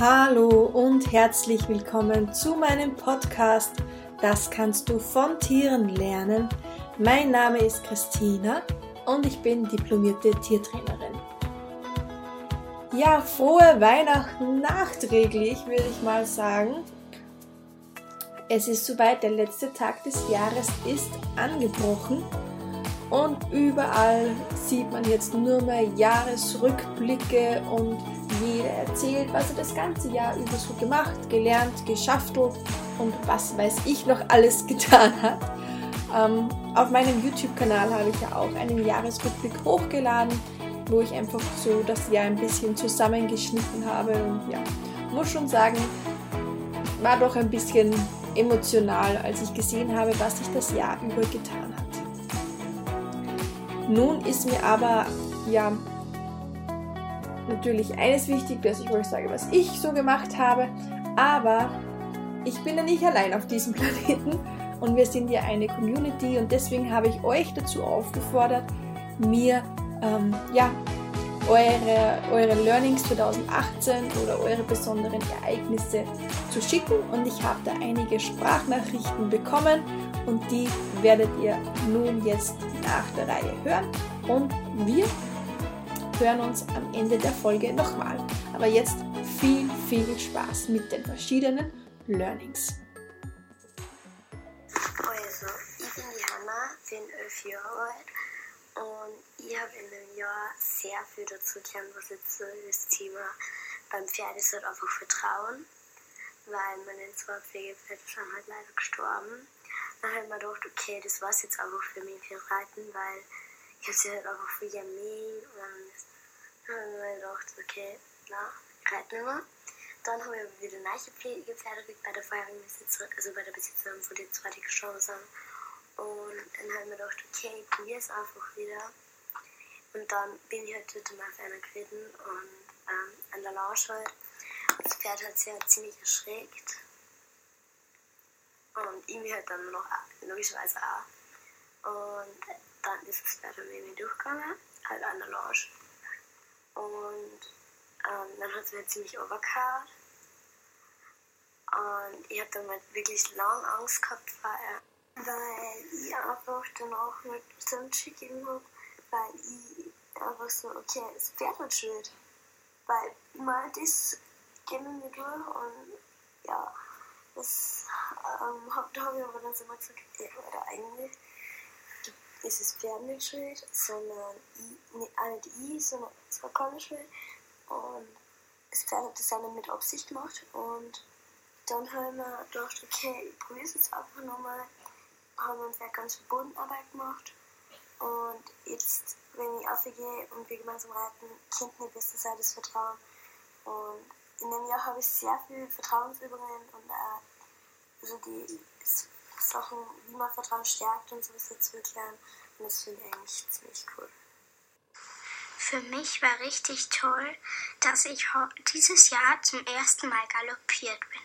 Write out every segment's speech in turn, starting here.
Hallo und herzlich willkommen zu meinem Podcast Das kannst du von Tieren lernen. Mein Name ist Christina und ich bin diplomierte Tiertrainerin. Ja, frohe Weihnachten nachträglich, würde ich mal sagen. Es ist soweit, der letzte Tag des Jahres ist angebrochen und überall sieht man jetzt nur mehr Jahresrückblicke und jeder erzählt, was er das ganze Jahr über so gemacht, gelernt, geschaftelt und was weiß ich noch alles getan hat. Ähm, auf meinem YouTube-Kanal habe ich ja auch einen Jahresrückblick hochgeladen, wo ich einfach so das Jahr ein bisschen zusammengeschnitten habe und ja, muss schon sagen, war doch ein bisschen emotional, als ich gesehen habe, was sich das Jahr über getan hat. Nun ist mir aber ja natürlich eines wichtig, dass ich euch sage, was ich so gemacht habe, aber ich bin ja nicht allein auf diesem Planeten und wir sind ja eine Community und deswegen habe ich euch dazu aufgefordert, mir ähm, ja, eure, eure Learnings 2018 oder eure besonderen Ereignisse zu schicken. Und ich habe da einige Sprachnachrichten bekommen und die werdet ihr nun jetzt nach der Reihe hören. Und wir hören uns am Ende der Folge nochmal. Aber jetzt viel, viel Spaß mit den verschiedenen Learnings. Also, ich bin die Hanna, bin elf Jahre alt und ich habe in dem Jahr sehr viel dazu gelernt, was jetzt so das Thema beim Pferd ist halt einfach Vertrauen, weil meine zwei Pflegepferde sind halt leider gestorben. Dann habe ich mir gedacht, okay, das war es jetzt einfach für mich für Reiten, weil ich habe sie halt einfach für gemähen und dann habe ich mir gedacht, okay, na, reiten wir. Dann habe ich wieder neue Pflegepferde bei der vorherigen also bei der Besitzerin zwei, die gestorben sind. Und dann habe ich mir gedacht, okay, ich probiere es einfach wieder. Und dann bin ich halt dort auf einer geritten und ähm, an der Lausch halt. Das Pferd hat sich halt ziemlich erschreckt. Und ich mich halt dann noch, logischerweise auch. Und dann ist das Pferd dann irgendwie durchgegangen, halt an der Lausch. Und ähm, dann hat es mir ziemlich overcard. Und ich habe dann halt wirklich lange Angst gehabt ihr weil ich einfach danach mit Sanchi gegeben habe, weil ich einfach so, okay, es fährt halt schön. Weil mal das gehen wir durch und ja, das ähm, habe ich aber dann mal gesagt, ja, oder eigentlich ist es Pferd nicht schuld, sondern ich, nicht, auch nicht ich, sondern es war keine Schuld. Und das Pferd hat das nicht mit Absicht gemacht. Und dann habe ich mir gedacht, okay, ich probiere es jetzt einfach nochmal haben wir uns ja ganz Bodenarbeit gemacht. Und jetzt, wenn ich aufgehe und wir gemeinsam reiten, kennt mir besser sein das Vertrauen. Und in dem Jahr habe ich sehr viel Vertrauensübungen und auch also die Sachen, wie man Vertrauen stärkt und sowas dazu erklären. Und das finde ich eigentlich ziemlich cool. Für mich war richtig toll, dass ich dieses Jahr zum ersten Mal galoppiert bin.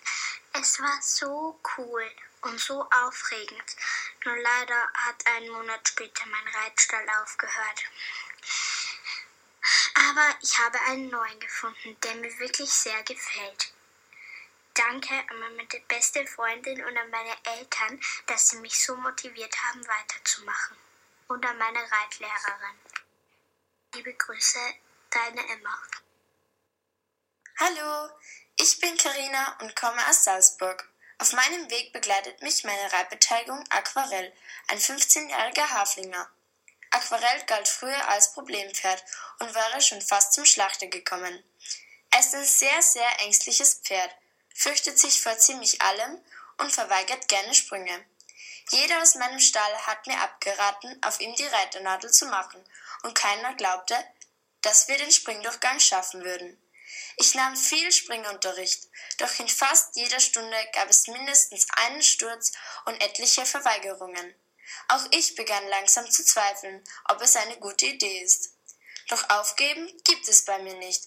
Es war so cool und so aufregend. Nur leider hat einen Monat später mein Reitstall aufgehört. Aber ich habe einen neuen gefunden, der mir wirklich sehr gefällt. Danke an meine beste Freundin und an meine Eltern, dass sie mich so motiviert haben, weiterzumachen. Und an meine Reitlehrerin. Liebe Grüße, deine Emma. Hallo, ich bin Karina und komme aus Salzburg. Auf meinem Weg begleitet mich meine Reitbeteiligung Aquarell, ein 15-jähriger Haflinger. Aquarell galt früher als Problempferd und wäre schon fast zum Schlachter gekommen. Er ist ein sehr, sehr ängstliches Pferd, fürchtet sich vor ziemlich allem und verweigert gerne Sprünge. Jeder aus meinem Stall hat mir abgeraten, auf ihm die Reiternadel zu machen, und keiner glaubte, dass wir den Springdurchgang schaffen würden. Ich nahm viel Springunterricht, doch in fast jeder Stunde gab es mindestens einen Sturz und etliche Verweigerungen. Auch ich begann langsam zu zweifeln, ob es eine gute Idee ist. Doch aufgeben gibt es bei mir nicht.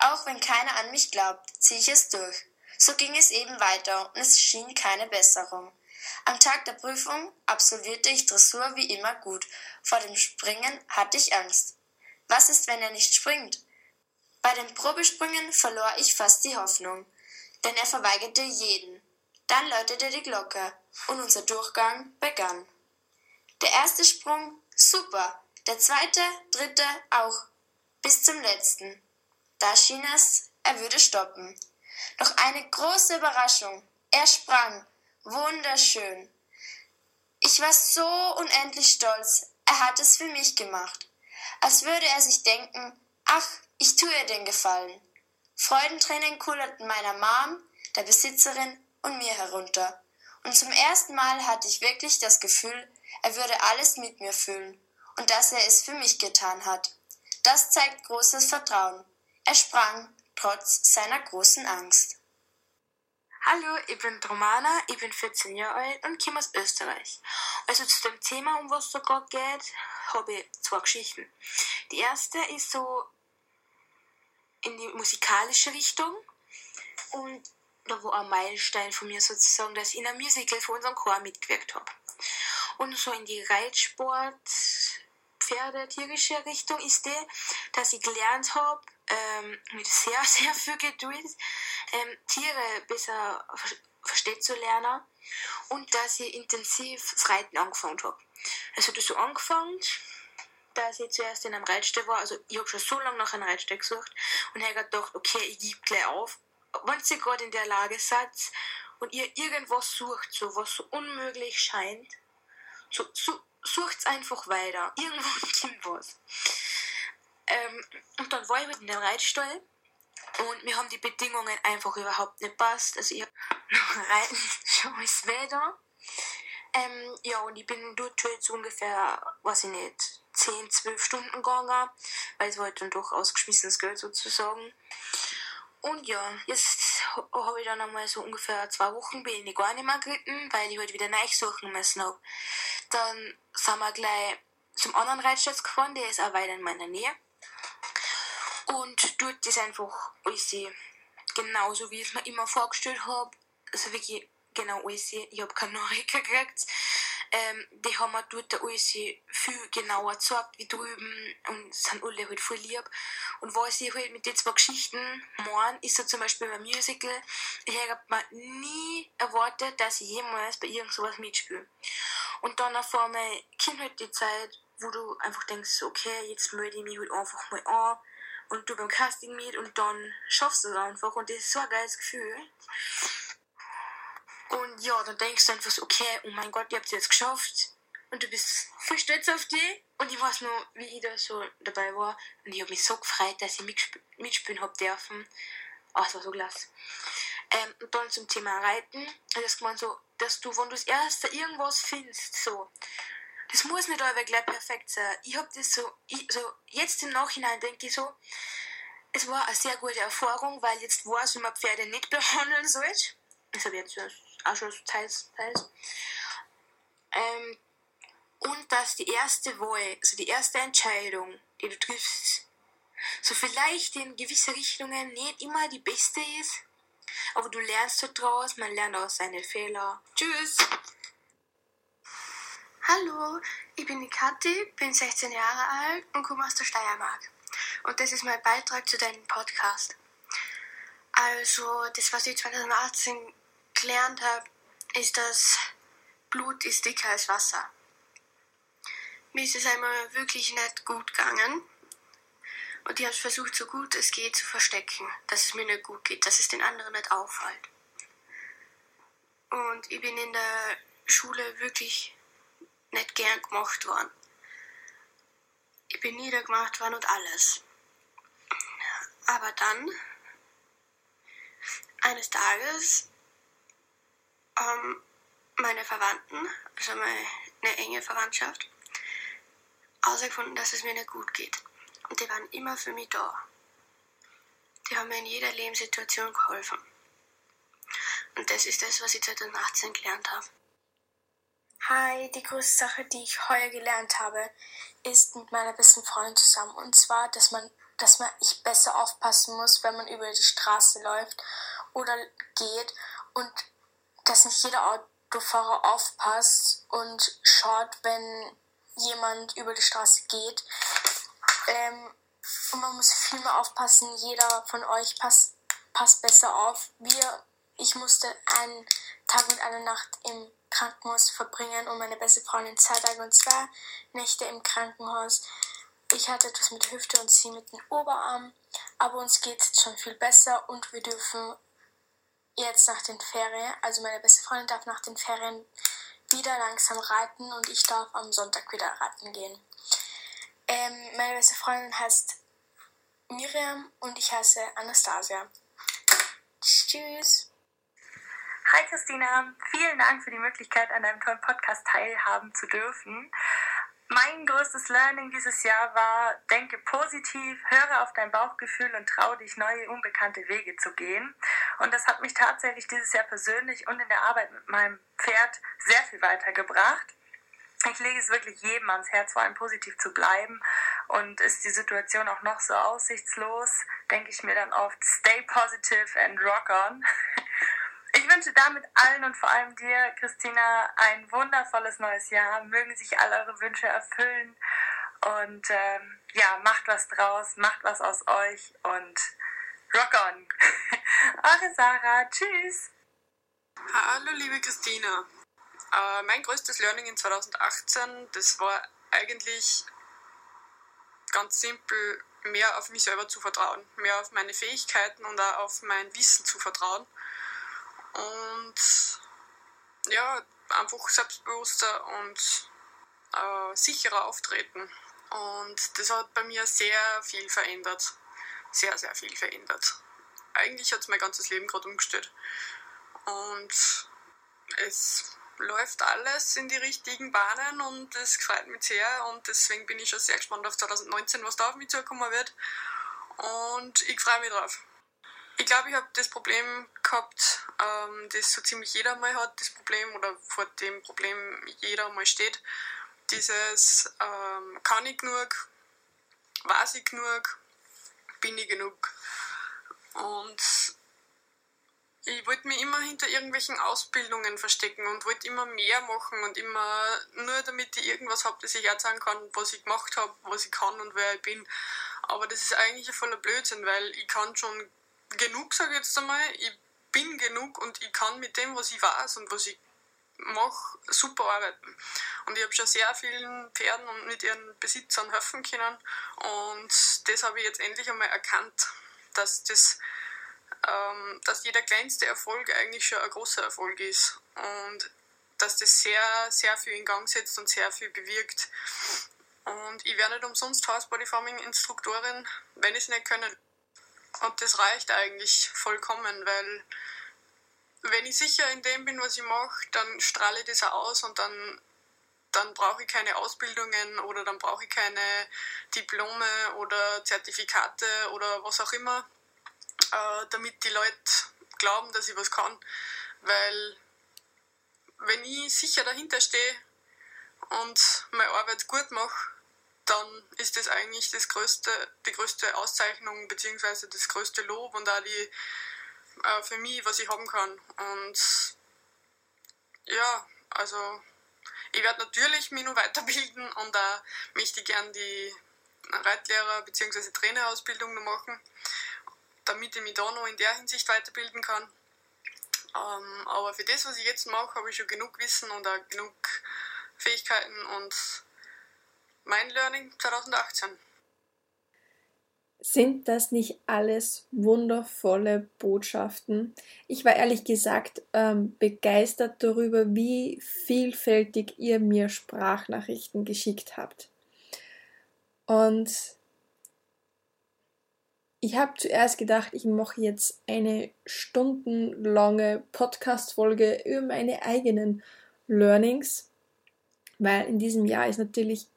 Auch wenn keiner an mich glaubt, ziehe ich es durch. So ging es eben weiter und es schien keine Besserung. Am Tag der Prüfung absolvierte ich Dressur wie immer gut. Vor dem Springen hatte ich Angst. Was ist, wenn er nicht springt? Bei den Probesprüngen verlor ich fast die Hoffnung, denn er verweigerte jeden. Dann läutete die Glocke und unser Durchgang begann. Der erste Sprung, super. Der zweite, dritte auch. Bis zum letzten. Da schien es, er würde stoppen. Doch eine große Überraschung. Er sprang. Wunderschön. Ich war so unendlich stolz. Er hat es für mich gemacht. Als würde er sich denken, ach, ich tue ihr den Gefallen. Freudentränen kullerten meiner Mom, der Besitzerin und mir herunter. Und zum ersten Mal hatte ich wirklich das Gefühl, er würde alles mit mir fühlen und dass er es für mich getan hat. Das zeigt großes Vertrauen. Er sprang, trotz seiner großen Angst. Hallo, ich bin Romana, ich bin 14 Jahre alt und komme aus Österreich. Also zu dem Thema, um was es da gerade geht, habe ich zwei Geschichten. Die erste ist so in die musikalische Richtung und da war ein Meilenstein von mir sozusagen, dass ich in einem Musical für unseren Chor mitgewirkt habe. Und so in die Reitsport, Pferde, tierische Richtung ist die, dass ich gelernt habe, ähm, mit sehr, sehr viel Geduld, ähm, Tiere besser verstehen zu lernen und dass ich intensiv das Reiten angefangen habe. Also das so angefangen, dass ich zuerst in einem Reitstall war, also ich habe schon so lange nach einem Reitstall gesucht und habe gedacht, okay, ich gebe gleich auf. Wenn ihr gerade in der Lage seid und ihr irgendwas sucht, so was so unmöglich scheint, so, so sucht einfach weiter. Irgendwo kommt was. Ähm, und dann war ich mit in dem Reitstall und mir haben die Bedingungen einfach überhaupt nicht passt. Also ich habe noch Reiten schon alles Wetter. Ähm, ja, und ich bin dort schon jetzt ungefähr, weiß ich nicht, 10, 12 Stunden gegangen, weil es war halt dann doch ausgeschmissenes Geld sozusagen. Und ja, jetzt habe ich dann einmal so ungefähr zwei Wochen bin ich gar nicht mehr geritten, weil ich halt wieder neu suchen müssen habe. Dann sind wir gleich zum anderen Reitstall gefahren, der ist auch weiter in meiner Nähe. Und dort ist einfach alles genauso, wie ich es mir immer vorgestellt habe. Also wirklich genau alles. Ich habe keine Nachricht gekriegt. Ähm, die haben mir dort alles viel genauer gezeigt wie drüben und sind alle halt voll lieb. Und was ich halt mit den zwei Geschichten meine, ist so zum Beispiel beim Musical, ich habe mir nie erwartet, dass ich jemals bei irgend sowas mitspiele. Und dann auf einmal kommt halt die Zeit, wo du einfach denkst, okay, jetzt melde ich mich halt einfach mal an und du beim Casting mit und dann schaffst du es einfach und das ist so ein geiles Gefühl. Und ja, dann denkst du einfach so, okay, oh mein Gott, ihr habt es jetzt geschafft. Und du bist voll stolz auf dich. Und ich weiß noch, wie ich da so dabei war. Und ich habe mich so gefreut, dass ich mitspielen, mitspielen habe dürfen. Oh, es war so klasse. Ähm, und dann zum Thema Reiten. Das gemeint so, dass du, wenn du das erste irgendwas findest, so, das muss nicht aber gleich perfekt sein. Ich habe das so, ich, so, jetzt im Nachhinein denke ich so, es war eine sehr gute Erfahrung, weil jetzt weiß, wie man Pferde nicht behandeln soll. Das habe ich jetzt auch schon teils, teils. Ähm, und dass die erste Wahl, also die erste Entscheidung, die du triffst, so vielleicht in gewisse Richtungen nicht immer die beste ist, aber du lernst daraus, man lernt aus seinen Fehlern. Tschüss! Hallo, ich bin die Kathi, bin 16 Jahre alt und komme aus der Steiermark. Und das ist mein Beitrag zu deinem Podcast. Also, das, was ich 2018 gelernt habe, ist, dass Blut ist dicker als Wasser. Mir ist es einmal wirklich nicht gut gegangen. Und ich habe versucht, so gut es geht, zu verstecken, dass es mir nicht gut geht, dass es den anderen nicht auffällt. Und ich bin in der Schule wirklich nicht gern gemacht worden. Ich bin niedergemacht worden und alles. Aber dann, eines Tages, haben meine Verwandten, also meine enge Verwandtschaft, herausgefunden, dass es mir nicht gut geht. Und die waren immer für mich da. Die haben mir in jeder Lebenssituation geholfen. Und das ist das, was ich 2018 gelernt habe. Hi, die größte Sache, die ich heuer gelernt habe, ist mit meiner besten Freundin zusammen. Und zwar, dass man, dass man ich besser aufpassen muss, wenn man über die Straße läuft oder geht und dass nicht jeder Autofahrer aufpasst und schaut, wenn jemand über die Straße geht. Ähm, und man muss viel mehr aufpassen. Jeder von euch passt, passt besser auf. Wir, ich musste einen Tag und eine Nacht im Krankenhaus verbringen und meine beste Freundin zwei Tage und zwei Nächte im Krankenhaus. Ich hatte etwas mit Hüfte und sie mit dem Oberarm, aber uns geht es schon viel besser und wir dürfen jetzt nach den Ferien, also meine beste Freundin darf nach den Ferien wieder langsam reiten und ich darf am Sonntag wieder reiten gehen. Ähm, meine beste Freundin heißt Miriam und ich heiße Anastasia. Tschüss. Hi Christina, vielen Dank für die Möglichkeit, an einem tollen Podcast teilhaben zu dürfen. Mein größtes Learning dieses Jahr war, denke positiv, höre auf dein Bauchgefühl und traue dich, neue, unbekannte Wege zu gehen. Und das hat mich tatsächlich dieses Jahr persönlich und in der Arbeit mit meinem Pferd sehr viel weitergebracht. Ich lege es wirklich jedem ans Herz, vor allem positiv zu bleiben. Und ist die Situation auch noch so aussichtslos, denke ich mir dann oft, stay positive and rock on. Ich wünsche damit allen und vor allem dir, Christina, ein wundervolles neues Jahr. Mögen sich all eure Wünsche erfüllen. Und ähm, ja, macht was draus, macht was aus euch und rock on. Eure Sarah, tschüss. Hallo, liebe Christina. Äh, mein größtes Learning in 2018, das war eigentlich ganz simpel, mehr auf mich selber zu vertrauen, mehr auf meine Fähigkeiten und auch auf mein Wissen zu vertrauen. Und ja, einfach selbstbewusster und äh, sicherer auftreten. Und das hat bei mir sehr viel verändert. Sehr, sehr viel verändert. Eigentlich hat es mein ganzes Leben gerade umgestellt. Und es läuft alles in die richtigen Bahnen und es freut mich sehr und deswegen bin ich schon sehr gespannt auf 2019, was da auf mich zukommen wird. Und ich freue mich drauf. Ich glaube, ich habe das Problem gehabt, ähm, das so ziemlich jeder mal hat, das Problem oder vor dem Problem jeder mal steht. Dieses ähm, kann ich genug, weiß ich genug, bin ich genug. Und ich wollte mich immer hinter irgendwelchen Ausbildungen verstecken und wollte immer mehr machen und immer nur damit ich irgendwas habe, das ich erzählen kann, was ich gemacht habe, was ich kann und wer ich bin. Aber das ist eigentlich ein voller Blödsinn, weil ich kann schon genug, sage ich jetzt einmal. Ich bin genug und ich kann mit dem, was ich weiß und was ich mache, super arbeiten. Und ich habe schon sehr vielen Pferden und mit ihren Besitzern helfen können. Und das habe ich jetzt endlich einmal erkannt, dass das ähm, dass jeder kleinste Erfolg eigentlich schon ein großer Erfolg ist. Und dass das sehr, sehr viel in Gang setzt und sehr viel bewirkt. Und ich werde nicht umsonst House Body Farming Instruktorin, wenn ich es nicht können. Und das reicht eigentlich vollkommen, weil wenn ich sicher in dem bin, was ich mache, dann strahle ich das aus und dann, dann brauche ich keine Ausbildungen oder dann brauche ich keine Diplome oder Zertifikate oder was auch immer, äh, damit die Leute glauben, dass ich was kann. Weil wenn ich sicher dahinter stehe und meine Arbeit gut mache, dann ist das eigentlich das größte, die größte Auszeichnung bzw. das größte Lob und auch die äh, für mich, was ich haben kann. Und ja, also ich werde natürlich mich noch weiterbilden und da möchte ich gerne die Reitlehrer- bzw. Trainerausbildung noch machen, damit ich mich da noch in der Hinsicht weiterbilden kann. Ähm, aber für das, was ich jetzt mache, habe ich schon genug Wissen und auch genug Fähigkeiten und mein Learning 2018. Sind das nicht alles wundervolle Botschaften? Ich war ehrlich gesagt ähm, begeistert darüber, wie vielfältig ihr mir Sprachnachrichten geschickt habt. Und ich habe zuerst gedacht, ich mache jetzt eine stundenlange Podcast-Folge über meine eigenen Learnings, weil in diesem Jahr ist natürlich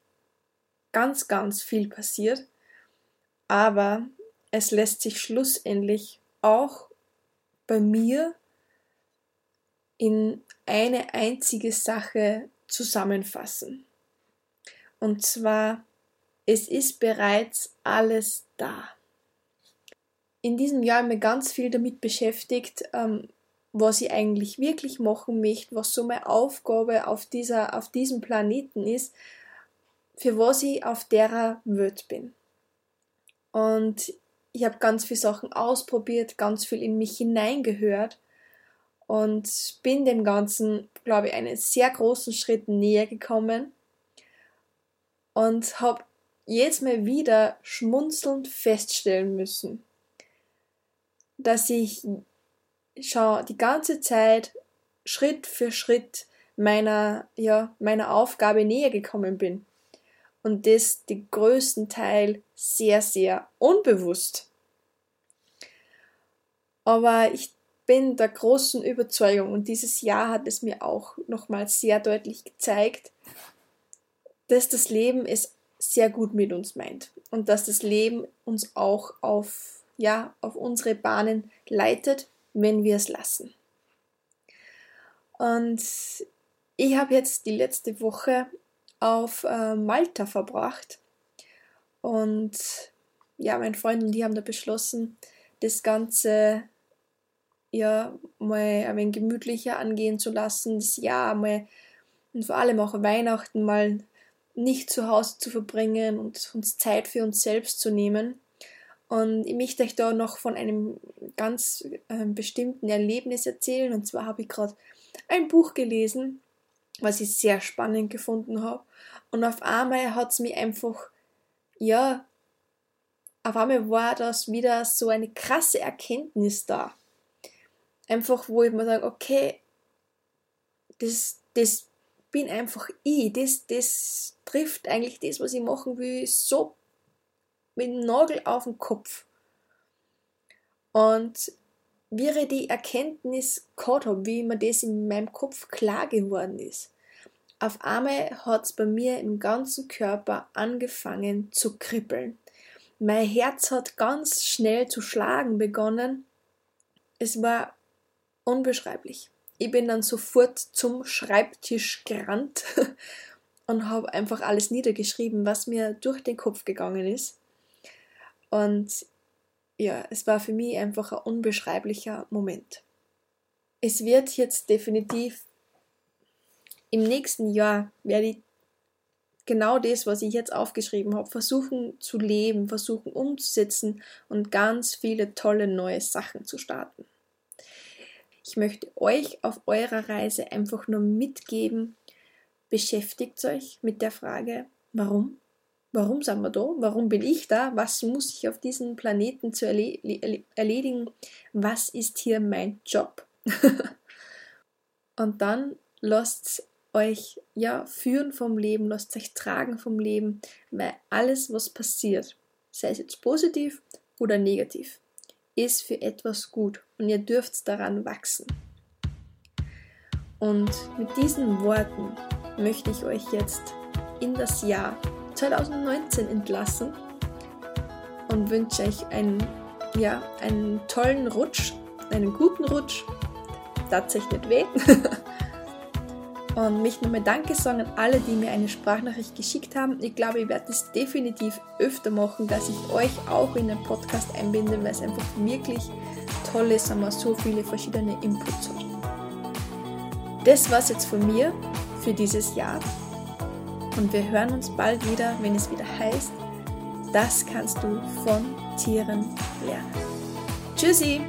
ganz, ganz viel passiert, aber es lässt sich schlussendlich auch bei mir in eine einzige Sache zusammenfassen. Und zwar, es ist bereits alles da. In diesem Jahr habe ich mich ganz viel damit beschäftigt, ähm, was ich eigentlich wirklich machen möchte, was so meine Aufgabe auf, dieser, auf diesem Planeten ist für was ich auf derer Welt bin. Und ich habe ganz viele Sachen ausprobiert, ganz viel in mich hineingehört und bin dem Ganzen, glaube ich, einen sehr großen Schritt näher gekommen und habe jedes Mal wieder schmunzelnd feststellen müssen, dass ich schon die ganze Zeit Schritt für Schritt meiner, ja, meiner Aufgabe näher gekommen bin. Und das den größten Teil sehr, sehr unbewusst. Aber ich bin der großen Überzeugung und dieses Jahr hat es mir auch nochmal sehr deutlich gezeigt, dass das Leben es sehr gut mit uns meint und dass das Leben uns auch auf, ja, auf unsere Bahnen leitet, wenn wir es lassen. Und ich habe jetzt die letzte Woche auf äh, Malta verbracht und ja, mein Freund und die haben da beschlossen, das Ganze ja mal ein wenig gemütlicher angehen zu lassen, das Jahr mal und vor allem auch Weihnachten mal nicht zu Hause zu verbringen und uns Zeit für uns selbst zu nehmen. Und ich möchte euch da noch von einem ganz äh, bestimmten Erlebnis erzählen. Und zwar habe ich gerade ein Buch gelesen, was ich sehr spannend gefunden habe. Und auf einmal hat es mich einfach, ja, auf einmal war das wieder so eine krasse Erkenntnis da. Einfach, wo ich mir sage, okay, das, das bin einfach ich. Das, das trifft eigentlich das, was ich machen will, so mit dem Nagel auf den Kopf. Und wie ich die Erkenntnis gehabt habe, wie mir das in meinem Kopf klar geworden ist, auf einmal hat es bei mir im ganzen Körper angefangen zu kribbeln. Mein Herz hat ganz schnell zu schlagen begonnen. Es war unbeschreiblich ich bin dann sofort zum Schreibtisch gerannt und habe einfach alles niedergeschrieben, was mir durch den Kopf gegangen ist. Und ja, es war für mich einfach ein unbeschreiblicher Moment. Es wird jetzt definitiv im nächsten Jahr werde ich genau das, was ich jetzt aufgeschrieben habe, versuchen zu leben, versuchen umzusetzen und ganz viele tolle neue Sachen zu starten. Ich möchte euch auf eurer Reise einfach nur mitgeben, beschäftigt euch mit der Frage, warum? Warum sind wir da? Warum bin ich da? Was muss ich auf diesem Planeten zu erledigen? Was ist hier mein Job? Und dann lasst euch ja führen vom Leben, lasst euch tragen vom Leben, weil alles, was passiert, sei es jetzt positiv oder negativ, ist für etwas gut und ihr dürft daran wachsen. Und mit diesen Worten möchte ich euch jetzt in das Jahr 2019 entlassen und wünsche euch einen, ja, einen tollen Rutsch, einen guten Rutsch. Tatsächlich nicht weh. Und mich nochmal Danke sagen an alle, die mir eine Sprachnachricht geschickt haben. Ich glaube, ich werde das definitiv öfter machen, dass ich euch auch in den Podcast einbinde, weil es einfach wirklich toll ist, haben wir so viele verschiedene Inputs hat. Das war es jetzt von mir für dieses Jahr. Und wir hören uns bald wieder, wenn es wieder heißt, das kannst du von Tieren lernen. Tschüssi!